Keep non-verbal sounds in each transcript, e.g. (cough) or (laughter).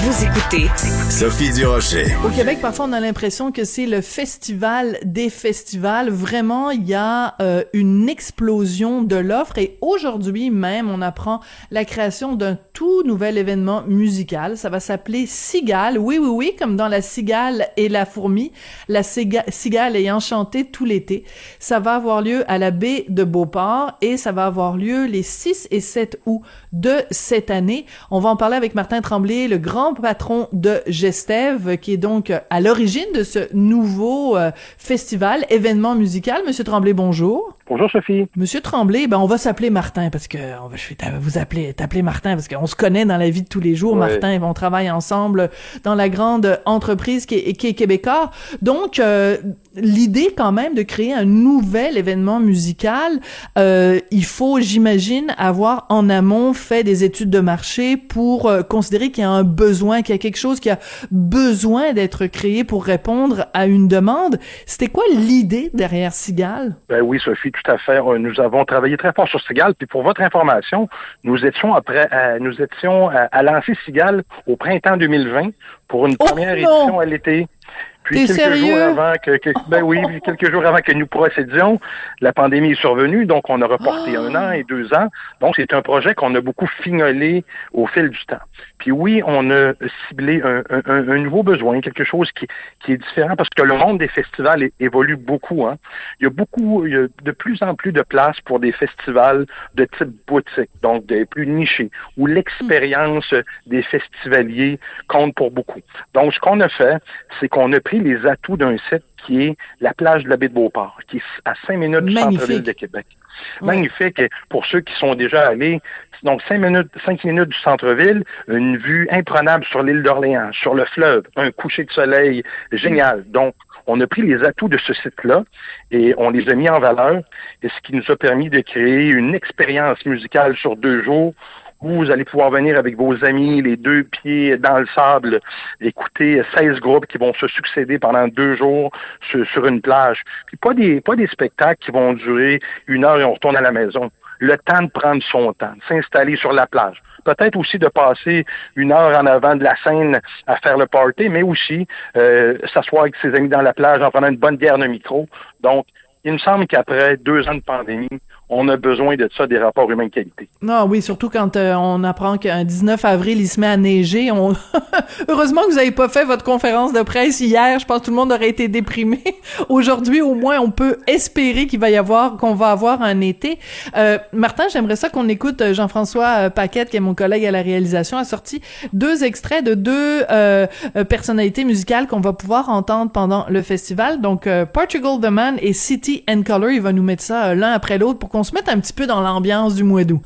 Vous écoutez Sophie Durocher. Au Québec, parfois, on a l'impression que c'est le festival des festivals. Vraiment, il y a euh, une explosion de l'offre et aujourd'hui même, on apprend la création d'un tout nouvel événement musical. Ça va s'appeler Cigale. Oui, oui, oui, comme dans la cigale et la fourmi. La cigale ayant chanté tout l'été. Ça va avoir lieu à la baie de Beauport et ça va avoir lieu les 6 et 7 août de cette année. On va en parler avec Martin Tremblay, le grand patron de Gestev, qui est donc à l'origine de ce nouveau euh, festival, événement musical. Monsieur Tremblay, bonjour. Bonjour Sophie. Monsieur Tremblay, ben on va s'appeler Martin parce que on va, je vais vous appeler, t'appeler Martin parce qu'on se connaît dans la vie de tous les jours. Martin, et on travaille ensemble dans la grande entreprise qui est, qui est québécois. Donc euh, l'idée quand même de créer un nouvel événement musical, euh, il faut, j'imagine, avoir en amont fait des études de marché pour euh, considérer qu'il y a un besoin, qu'il y a quelque chose qui a besoin d'être créé pour répondre à une demande. C'était quoi l'idée derrière Sigal? Ben oui, Sophie tout à fait. Euh, nous avons travaillé très fort sur Sigal. Puis pour votre information, nous étions après, euh, nous étions à, lancer Sigal au printemps 2020 pour une première édition à l'été. Puis quelques jours avant que, ben oui, (laughs) quelques jours avant que nous procédions, la pandémie est survenue, donc on a reporté un an et deux ans. Donc c'est un projet qu'on a beaucoup fignolé au fil du temps. Puis oui, on a ciblé un, nouveau besoin, quelque chose qui, qui, est différent parce que le monde des festivals évolue beaucoup. Hein. Il y a beaucoup, il y a de plus en plus de places pour des festivals de type boutique, donc des plus nichés, où l'expérience des festivaliers compte pour beaucoup. Donc ce qu'on a fait, c'est qu'on a pris les atouts d'un site qui est la plage de la baie de Beauport, qui est à cinq minutes du centre-ville de Québec. Magnifique pour ceux qui sont déjà allés. Donc, cinq minutes, cinq minutes du centre-ville, une vue imprenable sur l'île d'Orléans, sur le fleuve, un coucher de soleil génial. Donc, on a pris les atouts de ce site-là et on les a mis en valeur, et ce qui nous a permis de créer une expérience musicale sur deux jours vous allez pouvoir venir avec vos amis, les deux pieds dans le sable, écouter 16 groupes qui vont se succéder pendant deux jours sur, une plage. Puis pas des, pas des spectacles qui vont durer une heure et on retourne à la maison. Le temps de prendre son temps, de s'installer sur la plage. Peut-être aussi de passer une heure en avant de la scène à faire le party, mais aussi euh, s'asseoir avec ses amis dans la plage en prenant une bonne bière de micro. Donc, il me semble qu'après deux ans de pandémie, on a besoin de ça, des rapports humains de qualité. Non, oui, surtout quand euh, on apprend qu'un 19 avril, il se met à neiger. (laughs) Heureusement que vous n'avez pas fait votre conférence de presse hier. Je pense que tout le monde aurait été déprimé. (laughs) Aujourd'hui, au moins, on peut espérer qu'il va y avoir, qu'on va avoir un été. Euh, Martin, j'aimerais ça qu'on écoute euh, Jean-François Paquette, qui est mon collègue à la réalisation, a sorti deux extraits de deux personnalités musicales qu'on va pouvoir entendre pendant le festival. Donc, Portugal the Man et City and Color. Il va nous mettre ça l'un après l'autre pour qu'on se mette un petit peu dans l'ambiance du mois d'août.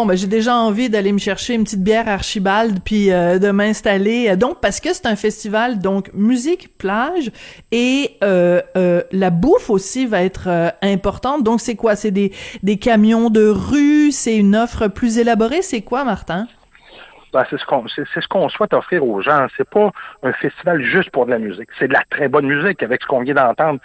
Bon, ben j'ai déjà envie d'aller me chercher une petite bière Archibald puis euh, de m'installer. Donc parce que c'est un festival, donc musique, plage et euh, euh, la bouffe aussi va être importante. Donc c'est quoi? C'est des des camions de rue, c'est une offre plus élaborée? C'est quoi, Martin? Ben, c'est ce qu'on c'est, ce qu'on souhaite offrir aux gens. C'est pas un festival juste pour de la musique. C'est de la très bonne musique avec ce qu'on vient d'entendre.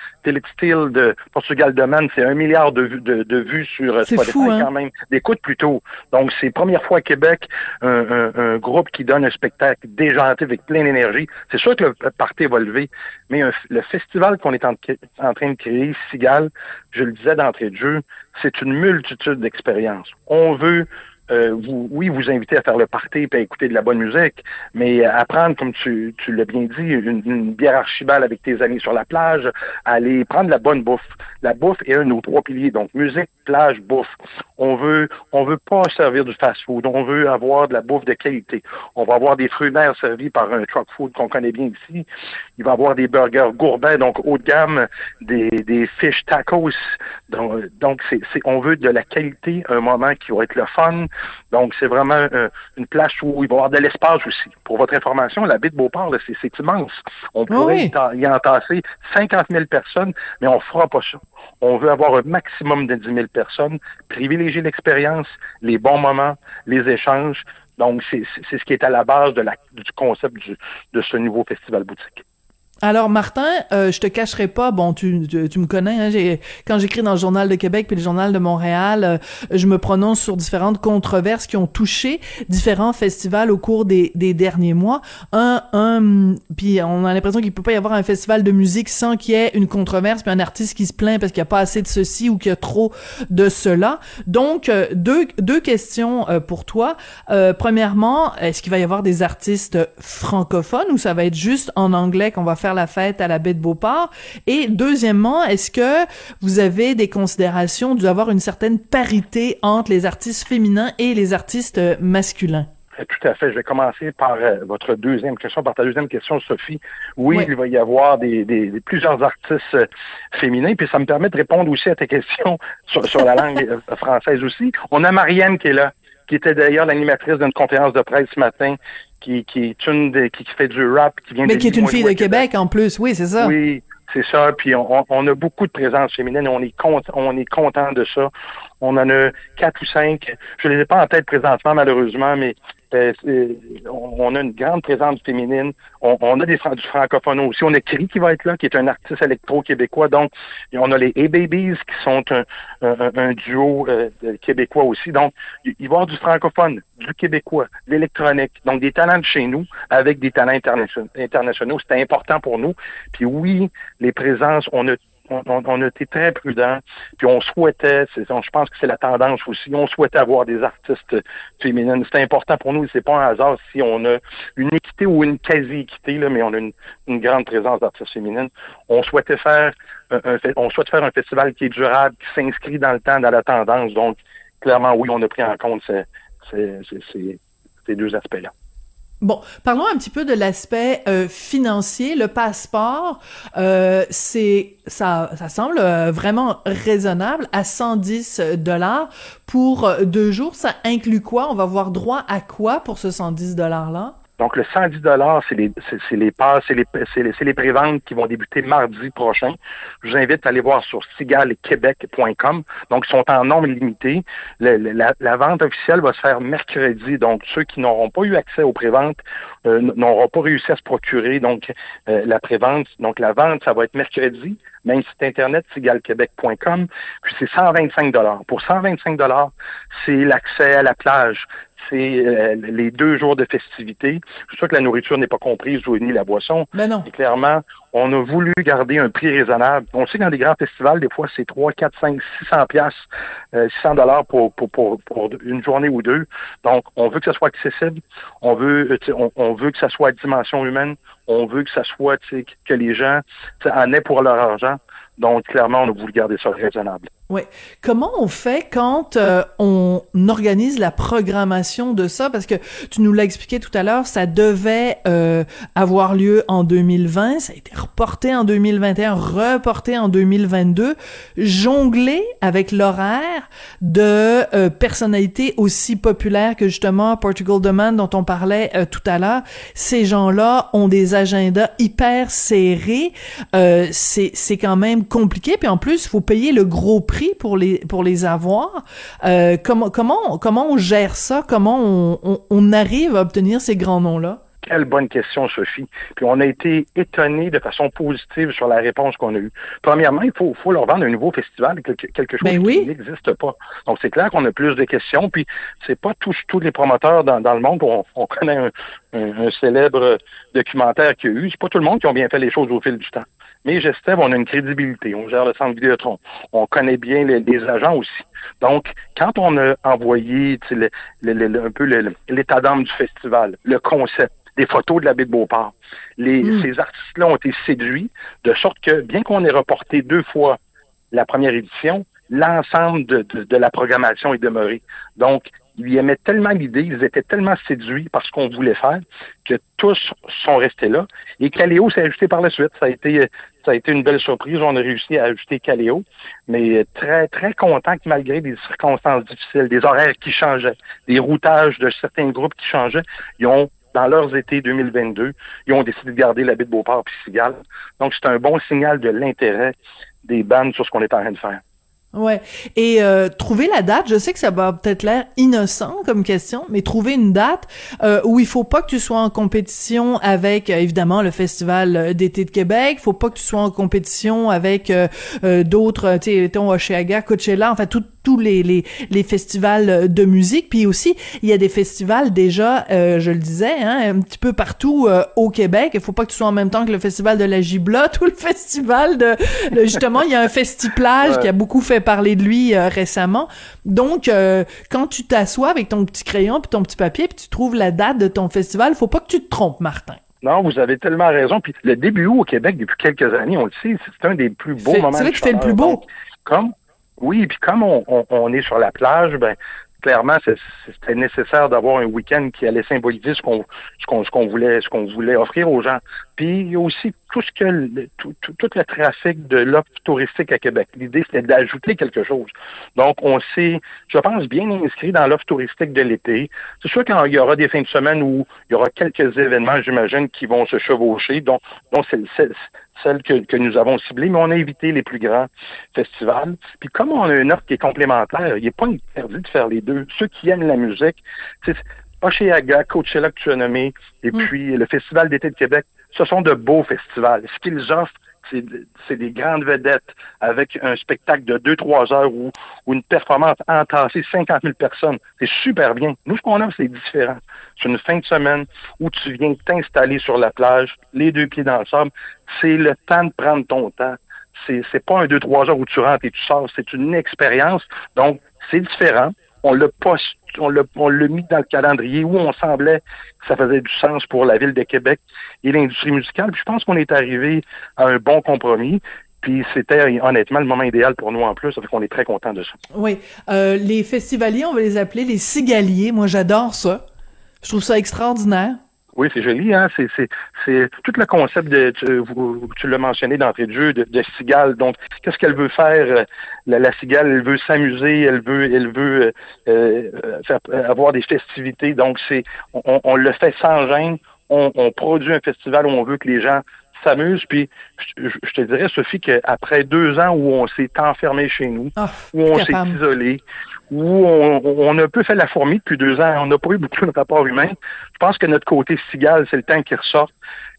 Steel de Portugal de Man, c'est un milliard de, de, de vues sur Spotify fou, hein? quand même. D'écoute plutôt. Donc c'est première fois à Québec un, un, un, groupe qui donne un spectacle déjanté avec plein d'énergie. C'est sûr que le party va lever, mais le festival qu'on est en, en train de créer, Sigal, je le disais d'entrée de jeu, c'est une multitude d'expériences. On veut euh, vous, oui, vous inviter à faire le party et à écouter de la bonne musique, mais apprendre, comme tu, l'as bien dit, une, bière archibald avec tes amis sur la plage, aller prendre la bonne bouffe. La bouffe est un de trois piliers, donc musique, plage, bouffe. On veut, on veut pas servir du fast-food, on veut avoir de la bouffe de qualité. On va avoir des fruits mer servis par un truck food qu'on connaît bien ici. Il va avoir des burgers gourmets, donc haut de gamme, des, des fish tacos. Donc, donc c'est, on veut de la qualité, un moment qui va être le fun, Donc, c'est vraiment une place où il va y avoir de l'espace aussi. Pour votre information, la baie de Beauport, c'est immense. On pourrait y entasser 50 000 personnes, mais on fera pas ça. On veut avoir un maximum de 10 000 personnes, privilégier l'expérience, les bons moments, les échanges. Donc, c'est ce qui est à la base de la, du concept de ce nouveau festival boutique. Alors Martin, euh, je te cacherai pas, bon tu, tu, me connais, hein, j'ai, quand j'écris dans le journal de Québec puis le journal de Montréal, euh, je me prononce sur différentes controverses qui ont touché différents festivals au cours des, des derniers mois. Un, un, puis on a l'impression qu'il peut pas y avoir un festival de musique sans qu'il y ait une controverse puis un artiste qui se plaint parce qu'il y a pas assez de ceci ou qu'il y a trop de cela. Donc euh, deux deux questions euh, pour toi. premièrement, est-ce qu'il va y avoir des artistes francophones ou ça va être juste en anglais qu'on va faire faire la fête à la baie de Beauport? Et deuxièmement, est-ce que vous avez des considérations d'avoir une certaine parité entre les artistes féminins et les artistes euh, masculins? Eh, tout à fait. Je vais commencer par euh, votre deuxième question, par ta deuxième question, Sophie. Oui, il va y avoir des, plusieurs artistes euh, féminins, puis ça me permet de répondre aussi à tes questions (laughs) sur, la langue française aussi. On a Marianne qui est là, qui était d'ailleurs l'animatrice d'une conférence de presse ce matin, qui, qui est une des, qui, fait du rap, qui vient Mais qui est une fille de Québec, en plus, oui, c'est ça. Oui, c'est ça. Puis on, on, a beaucoup de présence féminine. On est on est content de ça. On en a quatre ou cinq. Je les ai pas en tête présentement, malheureusement, mais euh, on a une grande présence féminine. On, a des du francophone aussi. On a Cri qui va être là, qui est un artiste électro-québécois. Donc, on a les A-Babies qui sont un, duo euh, québécois aussi. Donc, il va y avoir du francophone, du québécois, de l'électronique. Donc, des talents de chez nous avec des talents internationaux. C'est important pour nous. Puis oui, les présences, on a on, a été très prudents, puis on souhaitait, je pense que c'est la tendance aussi, on souhaitait avoir des artistes féminines. C'est important pour nous, c'est pas un hasard si on a une équité ou une quasi-équité, mais on a une, grande présence d'artistes féminines. On souhaitait faire un, on souhaite faire un festival qui est durable, qui s'inscrit dans le temps, dans la tendance. Donc, clairement, oui, on a pris en compte ces deux aspects-là. Bon, parlons un petit peu de l'aspect euh, financier. Le passeport, euh, c'est ça, ça semble euh, vraiment raisonnable à 110 dollars pour deux jours. Ça inclut quoi? On va avoir droit à quoi pour ce 110 dollars là donc, le 110 dollars, c'est les, c'est, les passes, c'est les, c'est les, les préventes qui vont débuter mardi prochain. Je vous invite à aller voir sur sigalquebec.com. Donc, ils sont en nombre limité. la, la, vente officielle va se faire mercredi. Donc, ceux qui n'auront pas eu accès aux préventes euh, n'auront pas réussi à se procurer donc euh, la prévente. Donc, la vente, ça va être mercredi. Même site internet, sigalquebec.com. Puis, c'est 125 dollars. Pour 125 dollars, c'est l'accès à la plage, c'est euh, les deux jours de festivité. Je suis sûr que la nourriture n'est pas comprise, ni la boisson. Mais non. clairement, on a voulu garder un prix raisonnable. On sait que dans des grands festivals, des fois, c'est 3, 4, 5, 600 piastres, 600 dollars pour, pour, pour, une journée ou deux. Donc, on veut que ça soit accessible. On veut, euh, on, on veut que ça soit à dimension humaine. On veut que ça soit, que les gens en aient pour leur argent. Donc, clairement, on a voulu garder ça raisonnable. Oui. Comment on fait quand euh, on organise la programmation de ça? Parce que tu nous l'as expliqué tout à l'heure, ça devait euh, avoir lieu en 2020, ça a été reporté en 2021, reporté en 2022. Jongler avec l'horaire de euh, personnalités aussi populaires que justement Portugal Demand dont on parlait tout à l'heure. Ces gens-là ont des agendas hyper serrés. c'est quand même compliqué. Puis en plus, il faut payer le gros prix pour les pour les avoir. Euh, comment comment comment on gère ça? Comment on, on, arrive à obtenir ces grands noms là quelle bonne question, Sophie. Puis on a été étonnés de façon positive sur la réponse qu'on a eue. Premièrement, il faut, faut leur vendre un nouveau festival, quelque, chose ben qui n'existe pas. Donc c'est clair qu'on a plus de questions. Puis c'est pas tous tous les promoteurs dans, dans le monde. On, on connaît un, un, célèbre documentaire qu'il y a eu. C'est pas tout le monde qui ont bien fait les choses au fil du temps. Mais Gestev, on a une crédibilité. On gère le centre Vidéotron. On connaît bien les, agents aussi. Donc, quand on a envoyé un peu l'état d'âme du festival, le concept, des photos de la baie de Beauport, les, hmm. ces artistes-là ont été séduits, de sorte que, bien qu'on ait reporté deux fois la première édition, l'ensemble de, de, la programmation est demeuré. Donc, ils aimaient tellement l'idée, ils étaient tellement séduits par ce qu'on voulait faire que tous sont restés là. Et Caléo s'est ajouté par la suite. Ça a été ça a été une belle surprise. On a réussi à ajouter Caléo, mais très, très content que malgré des circonstances difficiles, des horaires qui changeaient, des routages de certains groupes qui changeaient, ils ont dans leurs étés 2022, ils ont décidé de garder la baie de Beauport puis Cigale. Donc, c'est un bon signal de l'intérêt des bandes sur ce qu'on est en train de faire. Ouais. Et euh, trouver la date, je sais que ça va peut-être l'air innocent comme question, mais trouver une date euh, où il faut pas que tu sois en compétition avec euh, évidemment le festival euh, d'été de Québec, faut pas que tu sois en compétition avec d'autres, tu sais, ton Oshéaga, Coachella, enfin tout, tous les, les, les, festivals de musique. Puis aussi, il y a des festivals déjà, euh, je le disais, hein, un petit peu partout euh, au Québec. Il faut pas que tu sois en même temps que le festival de la Giblotte (laughs) ou le festival de... justement, il y a un festiplage qui a beaucoup fait parler de lui euh, récemment. Donc, quand tu t'assois avec ton petit crayon puis ton petit papier puis tu trouves la date de ton festival, faut pas que tu te trompes, Martin. Non, vous avez tellement raison. Puis le début au Québec, depuis quelques années, on le sait, c'est un des plus beaux moments. C'est vrai que fais le plus beau. comme oui, puis comme on, on, est sur la plage, ben clairement, c'était nécessaire d'avoir un week-end qui allait symboliser ce qu'on ce qu'on qu'on voulait ce qu'on voulait offrir aux gens. Puis il y a aussi tout ce que tout, tout, le trafic de l'offre touristique à Québec. L'idée, c'était d'ajouter quelque chose. Donc, on s'est, je pense, bien inscrit dans l'offre touristique de l'été. C'est sûr qu'il y aura des fins de semaine où il y aura quelques événements, j'imagine, qui vont se chevaucher, dont, dont c'est celle que, que, nous avons ciblée, mais on a évité les plus grands festivals. Puis comme on a une offre qui est complémentaire, il n'est pas interdit de faire les deux. Ceux qui aiment la musique, c'est Oceaga, Coachella que tu as nommé, et mm. puis le Festival d'été de Québec, ce sont de beaux festivals. Ce qu'ils offrent, c'est des grandes vedettes avec un spectacle de 2-3 heures ou, une performance entassée 50 000 personnes. C'est super bien. Nous, ce qu'on a, c'est différent. C'est une fin de semaine où tu viens t'installer sur la plage, les deux pieds dans le sable. C'est le temps de prendre ton temps. C'est pas un 2-3 heures où tu rentres et tu sors. C'est une expérience. Donc, c'est différent on l'a pas on l'a mis dans le calendrier où on semblait que ça faisait du sens pour la ville de Québec et l'industrie musicale. Je pense qu'on est arrivé à un bon compromis. Puis c'était honnêtement le moment idéal pour nous en plus, ça fait qu'on est très content de ça. Oui, euh, les festivaliers, on va les appeler les cigaliers. Moi, j'adore ça. Je trouve ça extraordinaire. Oui, c'est joli, hein. C'est, c'est, c'est tout le concept de, tu, tu l'as mentionné d'entrée de jeu, de, de cigale. Donc, qu'est-ce qu'elle veut faire? Euh, la, la, cigale, elle veut s'amuser, elle veut, elle veut euh, euh, faire, avoir des festivités. Donc, c'est, on, on le fait sans gêne. On, on, produit un festival où on veut que les gens s'amusent. Puis, je, te dirais, Sophie, qu'après deux ans où on s'est enfermé chez nous, ah, où on s'est isolé, où on, a un peu fait la fourmi depuis deux ans. On n'a pas eu beaucoup de rapports humains. Je pense que notre côté cigale, c'est le temps qui ressort.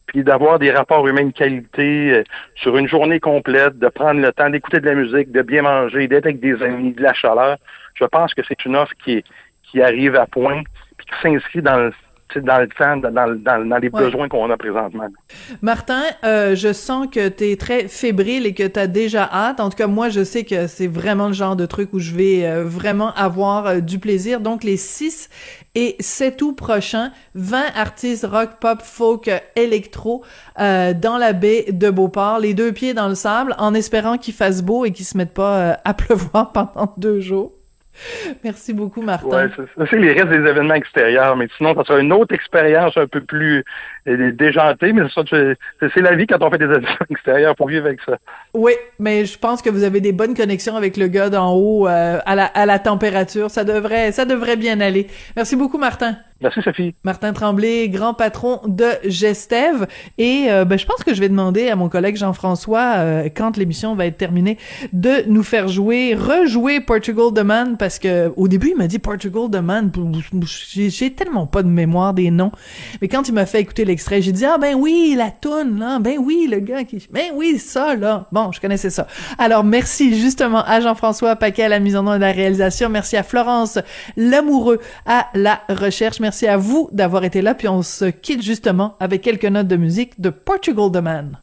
Puis d'avoir des rapports humains de qualité euh, sur une journée complète, de prendre le temps d'écouter de la musique, de bien manger, d'être avec des amis, de la chaleur. Je pense que c'est une offre qui, qui arrive à point, puis qui s'inscrit dans le dans le temps, dans, dans, les besoins qu'on a présentement. Martin, euh, je sens que tu es très fébrile et que tu as déjà hâte. En tout cas, moi, je sais que c'est vraiment le genre de truc où je vais euh, vraiment avoir euh, du plaisir. Donc, les 6 et 7 août prochains, 20 artistes rock, pop, folk, électro dans la baie de Beauport, les deux pieds dans le sable, en espérant qu'il fasse beau et qu'il se mette pas à (laughs) pleuvoir pendant deux jours. (laughs) Merci beaucoup, Martin. Ouais, c'est les restes des événements extérieurs, mais sinon, ça sera une autre expérience un peu plus euh, déjantée, mais c'est la vie quand on fait des (laughs) événements extérieurs pour vivre avec ça. Oui, mais je pense que vous avez des bonnes connexions avec le gars d'en haut euh, à, la, à la température. Ça devrait, ça devrait bien aller. Merci beaucoup, Martin. Merci Sophie. Martin Tremblay, grand patron de Gestev. Et euh, ben, je pense que je vais demander à mon collègue Jean-François, euh, quand l'émission va être terminée, de nous faire jouer, rejouer Portugal the Man, parce que au début il m'a dit Portugal the Man, j'ai tellement pas de mémoire des noms. Mais quand il m'a fait écouter l'extrait, j'ai dit ah ben oui la toune là, ben oui le gars qui, ben oui ça là. Bon, je connaissais ça. Alors merci justement à Jean-François Paquet à la mise en œuvre et la réalisation, merci à Florence Lamoureux à la recherche. Merci à vous d'avoir été là, puis on se quitte justement avec quelques notes de musique de Portugal The Man.